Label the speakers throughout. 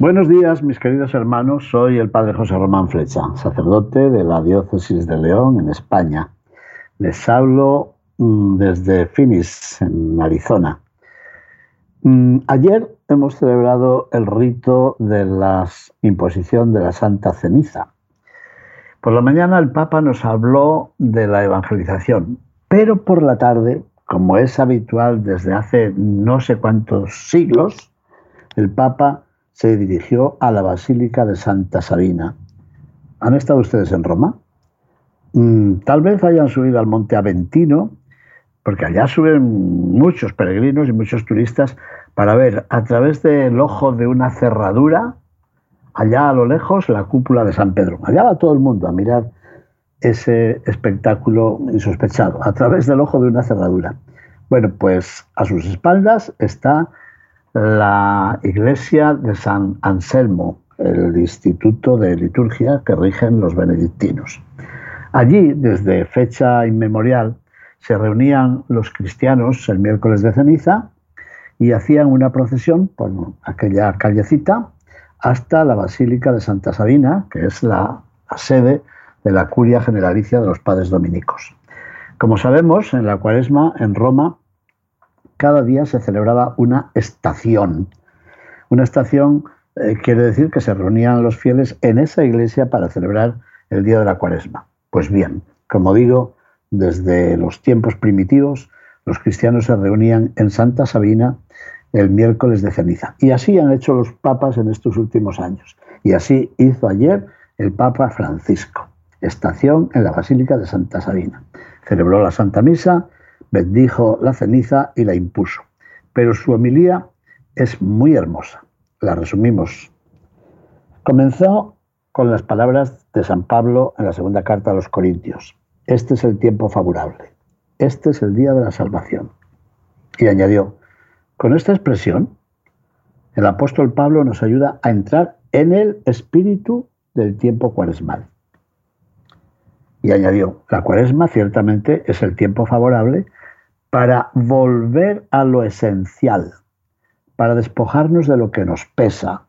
Speaker 1: Buenos días, mis queridos hermanos. Soy el padre José Román Flecha, sacerdote de la diócesis de León, en España. Les hablo Mm, desde Phoenix, en Arizona. Mm, ayer hemos celebrado el rito de la imposición de la Santa Ceniza. Por la mañana el Papa nos habló de la evangelización, pero por la tarde, como es habitual desde hace no sé cuántos siglos, el Papa se dirigió a la Basílica de Santa Sabina. ¿Han estado ustedes en Roma? Mm, tal vez hayan subido al Monte Aventino porque allá suben muchos peregrinos y muchos turistas para ver a través del ojo de una cerradura, allá a lo lejos, la cúpula de San Pedro. Allá va todo el mundo a mirar ese espectáculo insospechado, a través del ojo de una cerradura. Bueno, pues a sus espaldas está la iglesia de San Anselmo, el instituto de liturgia que rigen los benedictinos. Allí, desde fecha inmemorial, se reunían los cristianos el miércoles de ceniza y hacían una procesión por aquella callecita hasta la Basílica de Santa Sabina, que es la, sede de la curia generalicia de los padres dominicos. Como sabemos, en la cuaresma en Roma cada día se celebraba una estación. Una estación eh, quiere decir que se reunían los fieles en esa iglesia para celebrar el día de la cuaresma. Pues bien, como digo, desde los tiempos primitivos, los cristianos se reunían en Santa Sabina el miércoles de ceniza. Y así han hecho los papas en estos últimos años. Y así hizo ayer el Papa Francisco. Estación en la Basílica de Santa Sabina. Celebró la Santa Misa, bendijo la ceniza y la impuso. Pero su homilía es muy hermosa. La resumimos. Comenzó con las palabras de San Pablo en la segunda carta a los Corintios. Este es el tiempo favorable. Este es el día de la salvación. Y añadió, con esta expresión, el apóstol Pablo nos ayuda a entrar en el espíritu del tiempo cuaresmal. Y añadió, la cuaresma ciertamente es el tiempo favorable para volver a lo esencial, para despojarnos de lo que nos pesa,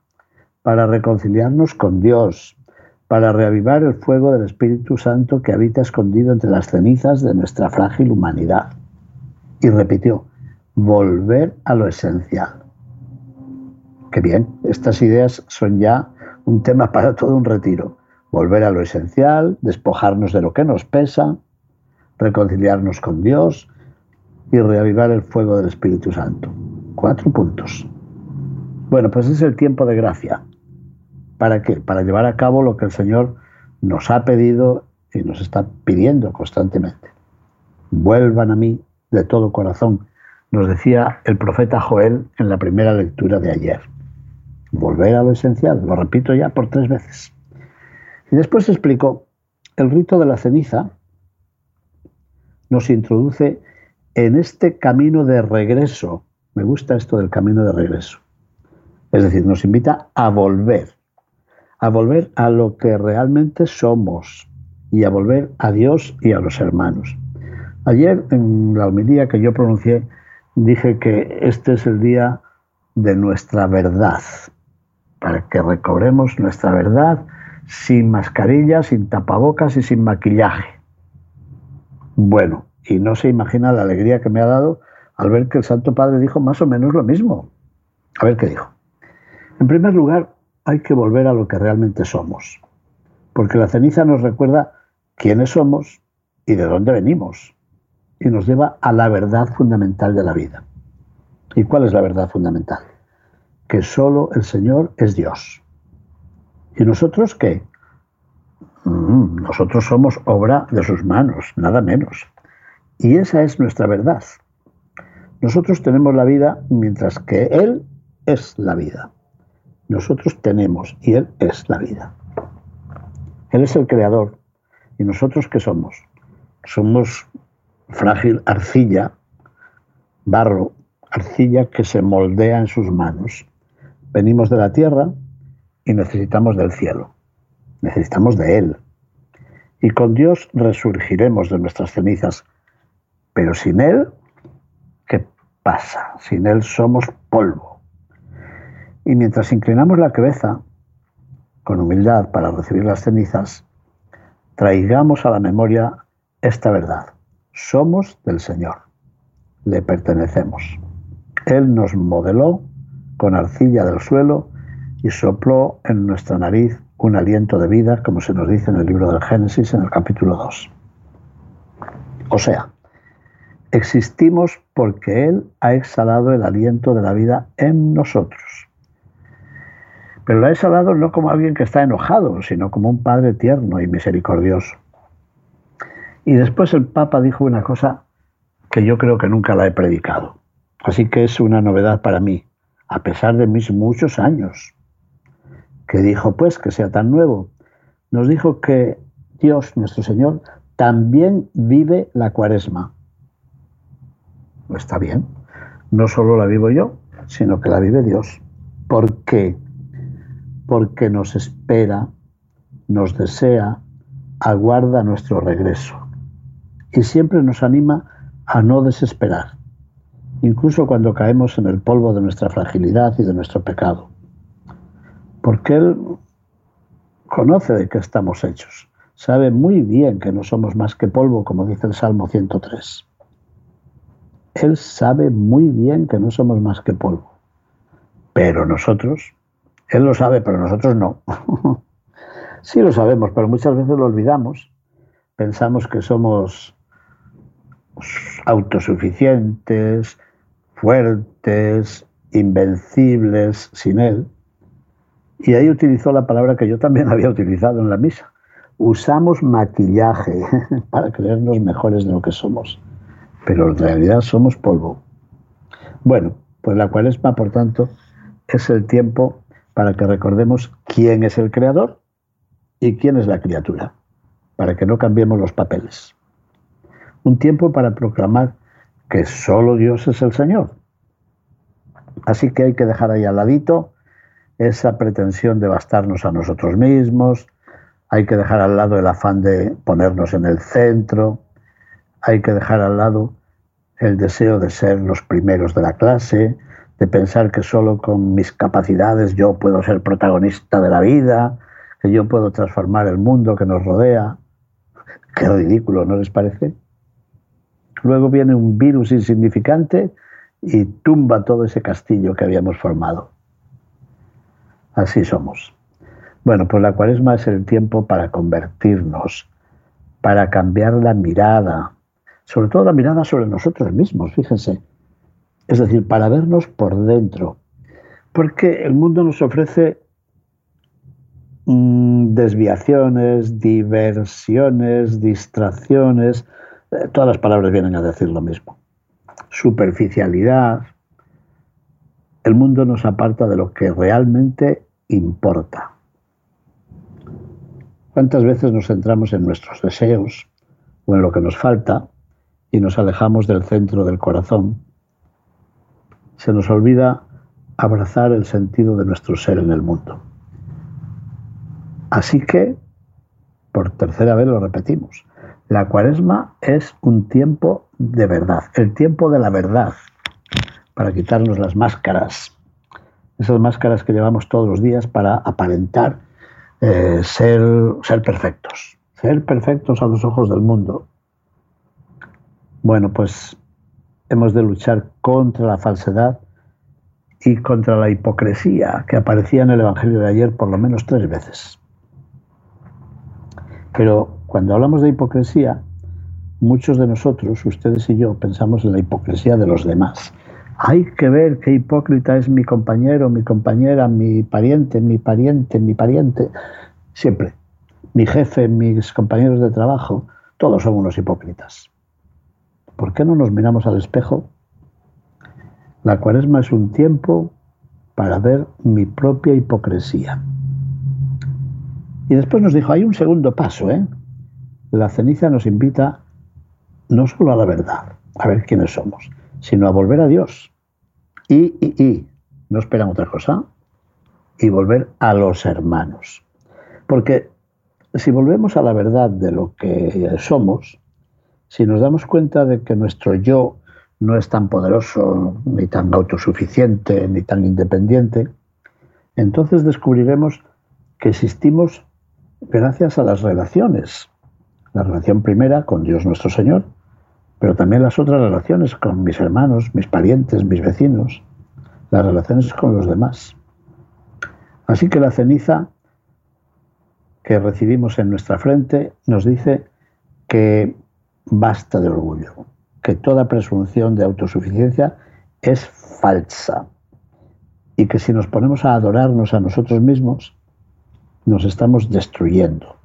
Speaker 1: para reconciliarnos con Dios, para reavivar el fuego del Espíritu Santo que habita escondido entre las cenizas de nuestra frágil humanidad. Y repitió, volver a lo esencial. Qué bien, estas ideas son ya un tema para todo un retiro. Volver a lo esencial, despojarnos de lo que nos pesa, reconciliarnos con Dios y reavivar el fuego del Espíritu Santo. Cuatro puntos. Bueno, pues es el tiempo de gracia, ¿Para qué? Para llevar a cabo lo que el Señor nos ha pedido y nos está pidiendo constantemente. Vuelvan a mí de todo corazón, nos decía el profeta Joel en la primera lectura de ayer. Volver a lo esencial, lo repito ya por tres veces. Y después explicó, el rito de la ceniza nos introduce en este camino de regreso. Me gusta esto del camino de regreso. Es decir, nos invita a volver a volver a lo que realmente somos y a volver a Dios y a los hermanos. Ayer en la homilía que yo pronuncié dije que este es el día de nuestra verdad, para que recobremos nuestra verdad sin mascarilla, sin tapabocas y sin maquillaje. Bueno, y no se imagina la alegría que me ha dado al ver que el Santo Padre dijo más o menos lo mismo. A ver qué dijo. En primer lugar, hay que volver a lo que realmente somos, porque la ceniza nos recuerda quiénes somos y de dónde venimos, y nos lleva a la verdad fundamental de la vida. ¿Y cuál es la verdad fundamental? Que solo el Señor es Dios. ¿Y nosotros qué? Mm, nosotros somos obra de sus manos, nada menos. Y esa es nuestra verdad. Nosotros tenemos la vida mientras que Él es la vida. Nosotros tenemos y Él es la vida. Él es el creador. ¿Y nosotros qué somos? Somos frágil arcilla, barro, arcilla que se moldea en sus manos. Venimos de la tierra y necesitamos del cielo. Necesitamos de Él. Y con Dios resurgiremos de nuestras cenizas. Pero sin Él, ¿qué pasa? Sin Él somos polvo. Y mientras inclinamos la cabeza con humildad para recibir las cenizas, traigamos a la memoria esta verdad. Somos del Señor, le pertenecemos. Él nos modeló con arcilla del suelo y sopló en nuestra nariz un aliento de vida, como se nos dice en el libro del Génesis en el capítulo 2. O sea, existimos porque Él ha exhalado el aliento de la vida en nosotros. Pero lo ha exhalado no como alguien que está enojado, sino como un Padre tierno y misericordioso. Y después el Papa dijo una cosa que yo creo que nunca la he predicado. Así que es una novedad para mí, a pesar de mis muchos años. Que dijo, pues, que sea tan nuevo. Nos dijo que Dios, nuestro Señor, también vive la cuaresma. Está bien. No solo la vivo yo, sino que la vive Dios. ¿Por qué? Porque nos espera, nos desea, aguarda nuestro regreso y siempre nos anima a no desesperar, incluso cuando caemos en el polvo de nuestra fragilidad y de nuestro pecado. Porque Él conoce de qué estamos hechos, sabe muy bien que no somos más que polvo, como dice el Salmo 103. Él sabe muy bien que no somos más que polvo. Pero nosotros, Él lo sabe, pero nosotros no. sí lo sabemos, pero muchas veces lo olvidamos. Pensamos que somos autosuficientes, fuertes, invencibles sin Él. Y ahí utilizó la palabra que yo también había utilizado en la misa. Usamos maquillaje para creernos mejores de lo que somos, pero en realidad somos polvo. Bueno, pues la cuaresma, por tanto, es el tiempo para que recordemos quién es el creador y quién es la criatura, para que no cambiemos los papeles un tiempo para proclamar que solo Dios es el Señor. Así que hay que dejar ahí al ladito esa pretensión de bastarnos a nosotros mismos, hay que dejar al lado el afán de ponernos en el centro, hay que dejar al lado el deseo de ser los primeros de la clase, de pensar que solo con mis capacidades yo puedo ser protagonista de la vida, que yo puedo transformar el mundo que nos rodea. Qué ridículo, ¿no les parece? Luego viene un virus insignificante y tumba todo ese castillo que habíamos formado. Así somos. Bueno, pues la cuaresma es el tiempo para convertirnos, para cambiar la mirada, sobre todo la mirada sobre nosotros mismos, fíjense. Es decir, para vernos por dentro. Porque el mundo nos ofrece mm, desviaciones, diversiones, distracciones, eh, todas las palabras vienen a decir lo mismo. Superficialidad. El mundo nos aparta de lo que realmente importa. ¿Cuántas veces nos centramos en nuestros deseos o en lo que nos falta y nos alejamos del centro del corazón? Se nos olvida abrazar el sentido de nuestro ser en el mundo. Así que, por tercera vez lo repetimos, la cuaresma es un tiempo de verdad, el tiempo de la verdad, para quitarnos las máscaras, esas máscaras que llevamos todos los días para aparentar eh, ser, ser perfectos, ser perfectos a los ojos del mundo. Bueno, pues hemos de luchar contra la falsedad y contra la hipocresía que aparecía en el Evangelio de ayer por lo menos tres veces. Pero cuando hablamos de hipocresía, muchos de nosotros, ustedes y yo, pensamos en la hipocresía de los demás. Hay que ver qué hipócrita es mi compañero, mi compañera, mi pariente, mi pariente, mi pariente. Siempre. Mi jefe, mis compañeros de trabajo, todos son unos hipócritas. ¿Por qué no nos miramos al espejo La cuaresma es un tiempo para ver mi propia hipocresía. Y después nos dijo, hay un segundo paso, ¿eh? La ceniza nos invita no solo a la verdad, a ver quiénes somos, sino a volver a Dios. Y, y, y, no esperan otra cosa, y volver a los hermanos. Porque si volvemos a la verdad de lo que somos, si nos damos cuenta de que nuestro yo no es tan poderoso, ni tan autosuficiente, ni tan independiente, entonces descubriremos que existimos gracias a las relaciones. La relación primera con Dios nuestro Señor, pero también las otras relaciones con mis hermanos, mis parientes, mis vecinos, las relaciones con los demás. Así que la ceniza que recibimos en nuestra frente nos dice que basta de orgullo, que toda presunción de autosuficiencia es falsa y que si nos ponemos a adorarnos a nosotros mismos, nos estamos destruyendo.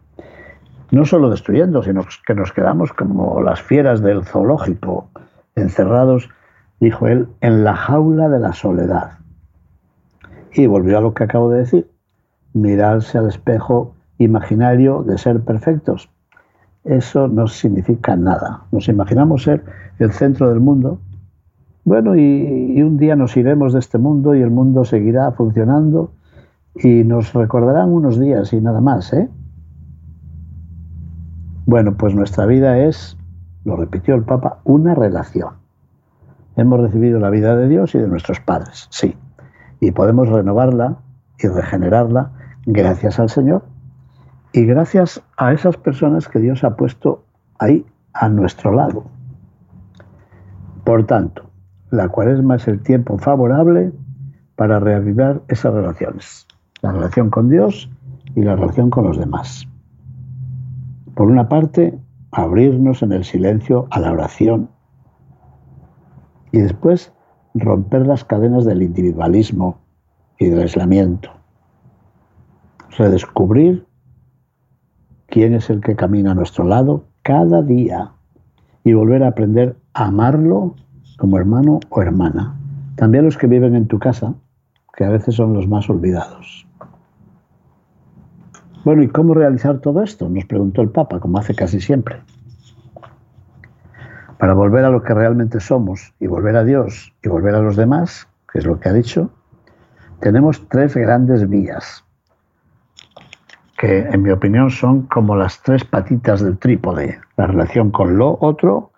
Speaker 1: No solo destruyendo, sino que nos quedamos como las fieras del zoológico, encerrados, dijo él, en la jaula de la soledad. Y volvió a lo que acabo de decir, mirarse al espejo imaginario de ser perfectos. Eso no significa nada. Nos imaginamos ser el centro del mundo. Bueno, y, un día nos iremos de este mundo y el mundo seguirá funcionando y nos recordarán unos días y nada más, ¿eh? Bueno, pues nuestra vida es, lo repitió el Papa, una relación. Hemos recibido la vida de Dios y de nuestros padres, sí, y podemos renovarla y regenerarla gracias al Señor y gracias a esas personas que Dios ha puesto ahí a nuestro lado. Por tanto, la cuaresma es el tiempo favorable para reavivar esas relaciones, la relación con Dios y la relación con los demás. Por una parte, abrirnos en el silencio a la oración y después romper las cadenas del individualismo y del aislamiento. Redescubrir quién es el que camina a nuestro lado cada día y volver a aprender a amarlo como hermano o hermana. También los que viven en tu casa, que a veces son los más olvidados. Bueno, ¿y cómo realizar todo esto? Nos preguntó el Papa, como hace casi siempre. Para volver a lo que realmente somos y volver a Dios y volver a los demás, que es lo que ha dicho, tenemos tres grandes vías que en mi opinión son como las tres patitas del trípode, la relación con lo otro,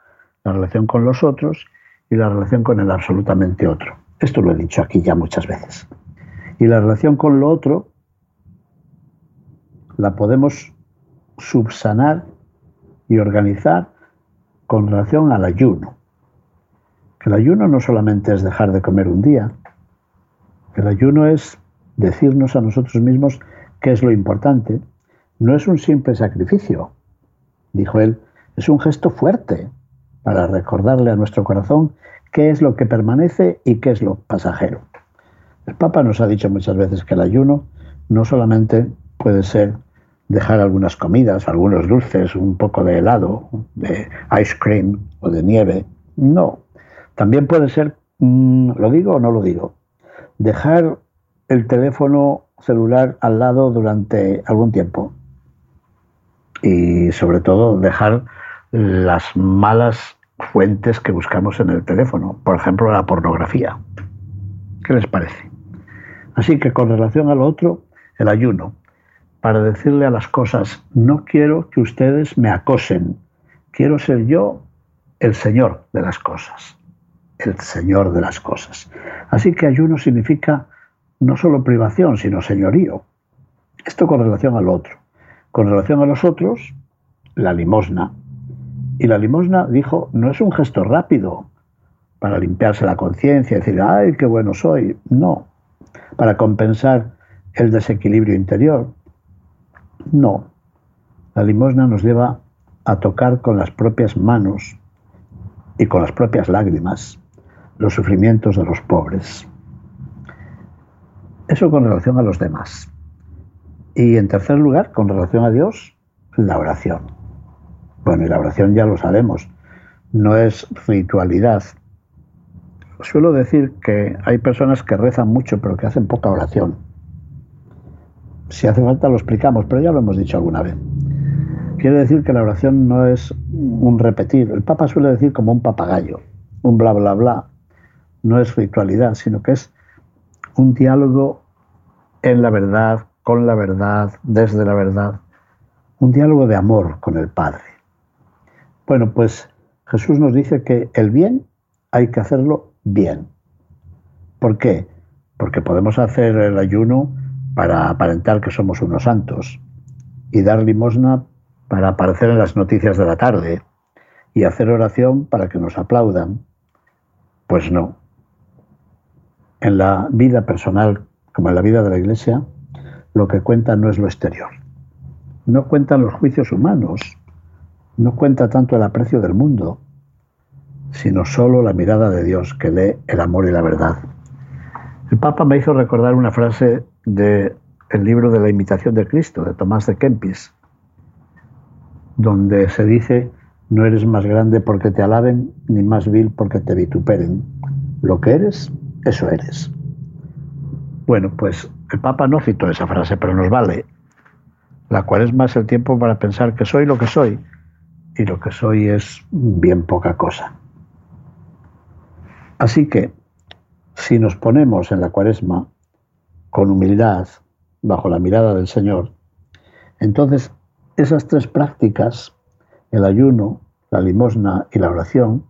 Speaker 1: la relación con los otros y la relación con el absolutamente otro. Esto lo he dicho aquí ya muchas veces. Y la relación con lo otro la podemos subsanar y organizar con relación al ayuno. Que el ayuno no solamente es dejar de comer un día, el ayuno es decirnos a nosotros mismos ¿Qué es lo importante? No es un simple sacrificio, dijo él, es un gesto fuerte para recordarle a nuestro corazón qué es lo que permanece y qué es lo pasajero. El Papa nos ha dicho muchas veces que el ayuno no solamente puede ser dejar algunas comidas, algunos dulces, un poco de helado, de ice cream o de nieve. No, también puede ser, mm, ¿lo digo o no lo digo? Dejar el teléfono celular al lado durante algún tiempo. Y sobre todo dejar las malas fuentes que buscamos en el teléfono, por ejemplo la pornografía. ¿Qué les parece? Así que con relación al otro, el ayuno, para decirle a las cosas, no quiero que ustedes me acosen, quiero ser yo el Señor de las cosas, el Señor de las cosas. Así que ayuno significa no solo privación, sino señorío. Esto con relación al otro. Con relación a los otros, la limosna. Y la limosna, dijo, no es un gesto rápido para limpiarse la conciencia decir, ay, qué bueno soy. No. Para compensar el desequilibrio interior. No. La limosna nos lleva a tocar con las propias manos y con las propias lágrimas los sufrimientos de los pobres. Eso con relación a los demás. Y en tercer lugar, con relación a Dios, la oración. Bueno, y la oración ya lo sabemos, no es ritualidad. suelo decir que hay personas que rezan mucho pero que hacen poca oración. Si hace falta lo explicamos, pero ya lo hemos dicho alguna vez. Quiere decir que la oración no es un repetir. El Papa suele decir como un papagayo, un bla bla bla. No es ritualidad, sino que es un diálogo en la verdad, con la verdad, desde la verdad. Un diálogo de amor con el Padre. Bueno, pues Jesús nos dice que el bien hay que hacerlo bien. ¿Por qué? Porque podemos hacer el ayuno para aparentar que somos unos santos y dar limosna para aparecer en las noticias de la tarde y hacer oración para que nos aplaudan. Pues no. En la vida personal, como en la vida de la Iglesia, lo que cuenta no es lo exterior. No cuentan los juicios humanos, no cuenta tanto el aprecio del mundo, sino solo la mirada de Dios que lee el amor y la verdad. El Papa me hizo recordar una frase del el libro de la imitación de Cristo, de Tomás de Kempis, donde se dice, no eres más grande porque te alaben, ni más vil porque te vituperen. Lo que eres, eso eres. Bueno, pues el Papa no citó esa frase, pero nos vale. La cual es el tiempo para pensar que soy lo que soy, y lo que soy es bien poca cosa. Así que, si nos ponemos en la cuaresma con humildad, bajo la mirada del Señor, entonces esas tres prácticas, el ayuno, la limosna y la oración,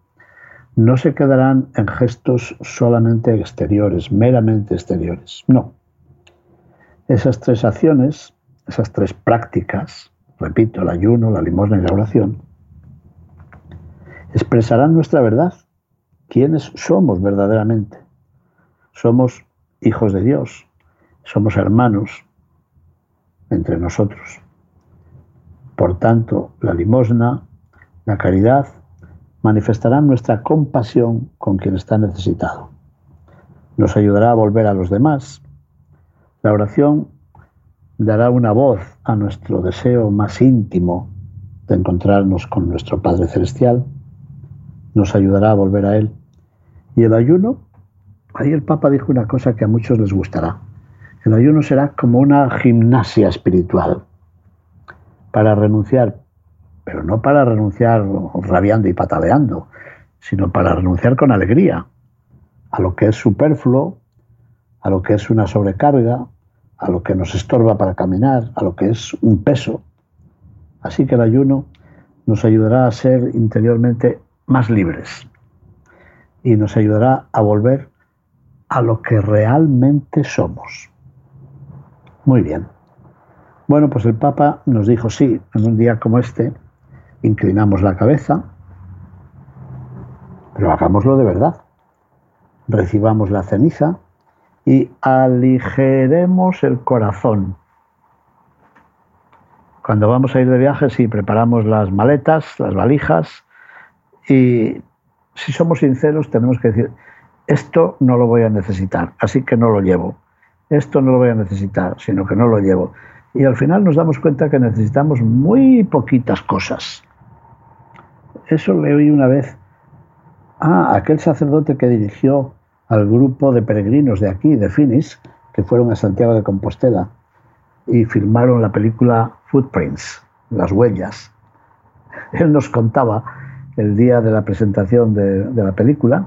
Speaker 1: no se quedarán en gestos solamente exteriores, meramente exteriores. No. Esas tres acciones, esas tres prácticas, repito, el ayuno, la limosna y la oración, expresarán nuestra verdad, quiénes somos verdaderamente. Somos hijos de Dios, somos hermanos entre nosotros. Por tanto, la limosna, la caridad, manifestarán nuestra compasión con quien está necesitado. Nos ayudará a volver a los demás. La oración dará una voz a nuestro deseo más íntimo de encontrarnos con nuestro Padre Celestial. Nos ayudará a volver a Él. Y el ayuno, ahí el Papa dijo una cosa que a muchos les gustará. El ayuno será como una gimnasia espiritual para renunciar, pero no para renunciar rabiando y pataleando, sino para renunciar con alegría a lo que es superfluo, a lo que es una sobrecarga, a lo que nos estorba para caminar, a lo que es un peso. Así que el ayuno nos ayudará a ser interiormente más libres y nos ayudará a volver a lo que realmente somos. Muy bien. Bueno, pues el Papa nos dijo, sí, en un día como este, inclinamos la cabeza, pero hagámoslo de verdad. Recibamos la ceniza y aligeremos el corazón. Cuando vamos a ir de viaje, sí, preparamos las maletas, las valijas, y si somos sinceros, tenemos que decir, esto no lo voy a necesitar, así que no lo llevo. Esto no lo voy a necesitar, sino que no lo llevo y al final nos damos cuenta que necesitamos muy poquitas cosas. Eso le oí una vez a aquel sacerdote que dirigió al grupo de peregrinos de aquí, de Finis, que fueron a Santiago de Compostela y filmaron la película Footprints, las huellas. Él nos contaba el día de la presentación de, de la película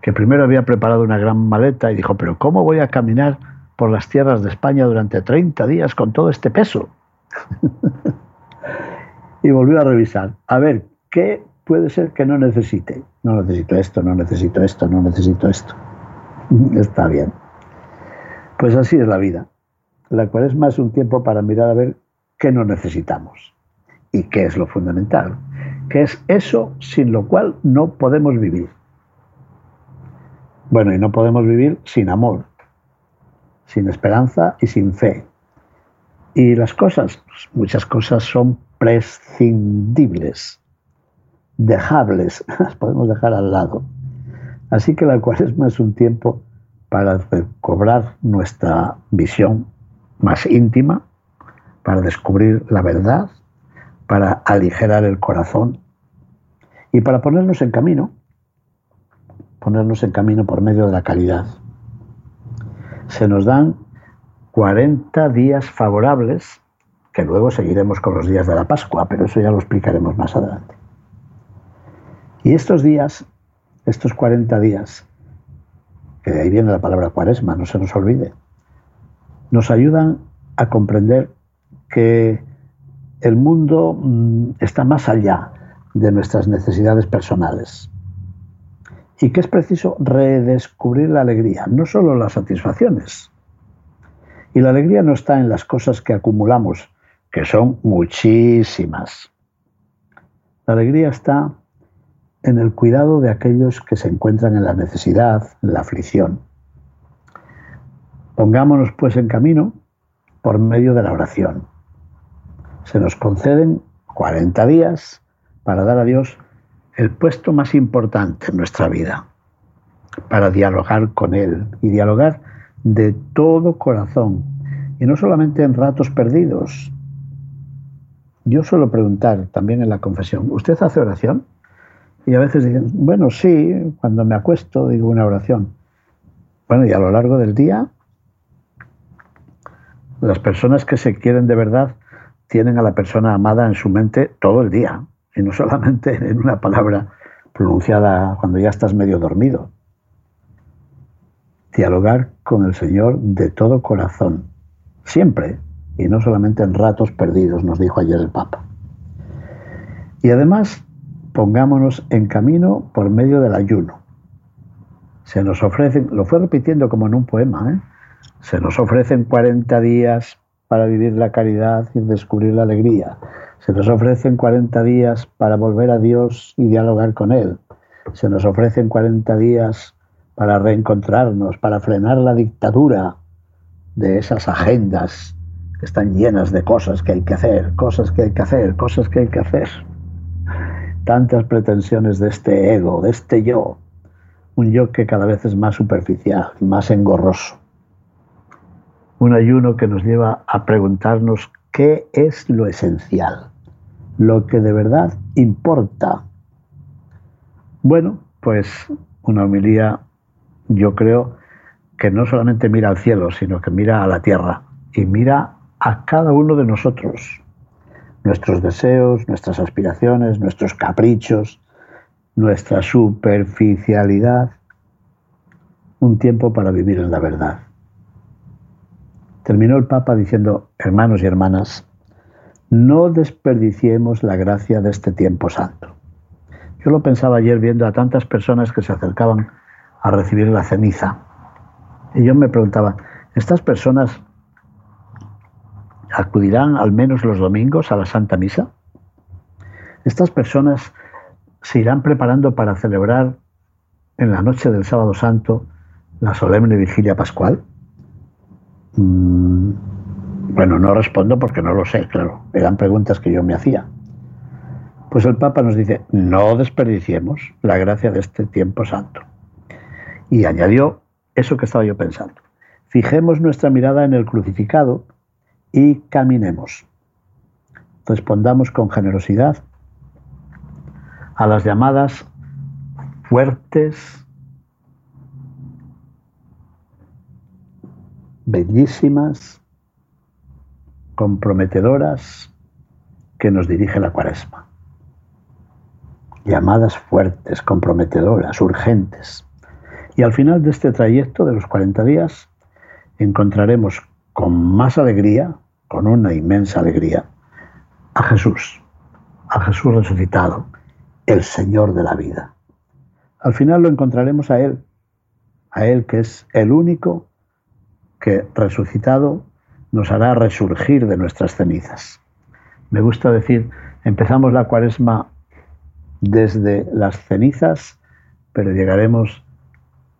Speaker 1: que primero había preparado una gran maleta y dijo, pero ¿cómo voy a caminar por las tierras de España durante 30 días con todo este peso. y volvió a revisar. A ver, ¿qué puede ser que no necesite? No necesito esto, no necesito esto, no necesito esto. Está bien. Pues así es la vida. La cual es más un tiempo para mirar a ver qué no necesitamos y qué es lo fundamental, que es eso sin lo cual no podemos vivir. Bueno, y no podemos vivir sin amor, sin esperanza y sin fe. Y las cosas, pues, muchas cosas son prescindibles, dejables, las podemos dejar al lado. Así que la cuaresma es un tiempo para recobrar nuestra visión más íntima, para descubrir la verdad, para aligerar el corazón y para ponernos en camino, ponernos en camino por medio de la caridad. Se nos dan 40 días favorables, que luego seguiremos con los días de la Pascua, pero eso ya lo explicaremos más adelante. Y estos días, estos 40 días, que de ahí viene la palabra cuaresma, no se nos olvide, nos ayudan a comprender que el mundo mm, está más allá de nuestras necesidades personales y que es preciso redescubrir la alegría, no solo las satisfacciones. Y la alegría no está en las cosas que acumulamos, que son muchísimas. La alegría está en el cuidado de aquellos que se encuentran en la necesidad, en la aflicción. Pongámonos pues en camino por medio de la oración. Se nos conceden 40 días para dar a Dios el puesto más importante en nuestra vida, para dialogar con Él y dialogar de todo corazón y no solamente en ratos perdidos. Yo suelo preguntar también en la confesión, ¿usted hace oración? Y a veces dicen, bueno, sí, cuando me acuesto digo una oración. Bueno, y a lo largo del día, las personas que se quieren de verdad tienen a la persona amada en su mente todo el día, y no solamente en una palabra pronunciada cuando ya estás medio dormido. Dialogar con el Señor de todo corazón, siempre, y no solamente en ratos perdidos, nos dijo ayer el Papa. Y además, pongámonos en camino por medio del ayuno. Se nos ofrecen, lo fue repitiendo como en un poema, ¿eh? se nos ofrecen 40 días para vivir la caridad y descubrir la alegría. Se nos ofrecen 40 días para volver a Dios y dialogar con Él. Se nos ofrecen 40 días para reencontrarnos, para frenar la dictadura de esas agendas que están llenas de cosas que hay que hacer, cosas que hay que hacer, cosas que hay que hacer tantas pretensiones de este ego, de este yo, un yo que cada vez es más superficial, más engorroso. Un ayuno que nos lleva a preguntarnos qué es lo esencial, lo que de verdad importa. Bueno, pues una homilía, yo creo que no solamente mira al cielo, sino que mira a la tierra y mira a cada uno de nosotros, nuestros deseos, nuestras aspiraciones, nuestros caprichos, nuestra superficialidad, un tiempo para vivir en la verdad. Terminó el Papa diciendo, hermanos y hermanas, no desperdiciemos la gracia de este tiempo santo. Yo lo pensaba ayer viendo a tantas personas que se acercaban a recibir la ceniza. Y yo me preguntaba, ¿estas personas acudirán al menos los domingos a la Santa Misa? ¿Estas personas se irán preparando para celebrar en la noche del sábado santo la solemne vigilia pascual? Mm, bueno, no respondo porque no lo sé, claro. Eran preguntas que yo me hacía. Pues el Papa nos dice, no desperdiciemos la gracia de este tiempo santo. Y añadió eso que estaba yo pensando. Fijemos nuestra mirada en el crucificado y caminemos. Respondamos con generosidad a las llamadas fuertes, bellísimas, comprometedoras que nos dirige la cuaresma. Llamadas fuertes, comprometedoras, urgentes. Y al final de este trayecto de los 40 días encontraremos con más alegría, con una inmensa alegría, a Jesús, a Jesús resucitado, el Señor de la vida. Al final lo encontraremos a Él, a Él que es el único que resucitado nos hará resurgir de nuestras cenizas. Me gusta decir, empezamos la cuaresma desde las cenizas, pero llegaremos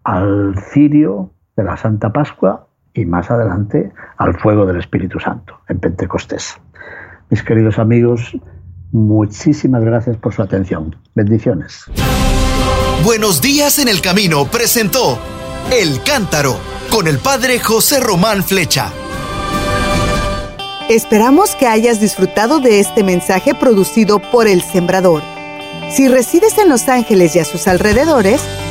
Speaker 1: al cirio de la Santa Pascua y más adelante al fuego del Espíritu Santo en Pentecostés. Mis queridos amigos, muchísimas gracias por su atención. Bendiciones.
Speaker 2: Buenos días en el camino presentó El Cántaro con el Padre José Román Flecha.
Speaker 3: Esperamos que hayas disfrutado de este mensaje producido por El Sembrador. Si resides en Los Ángeles y a sus alrededores,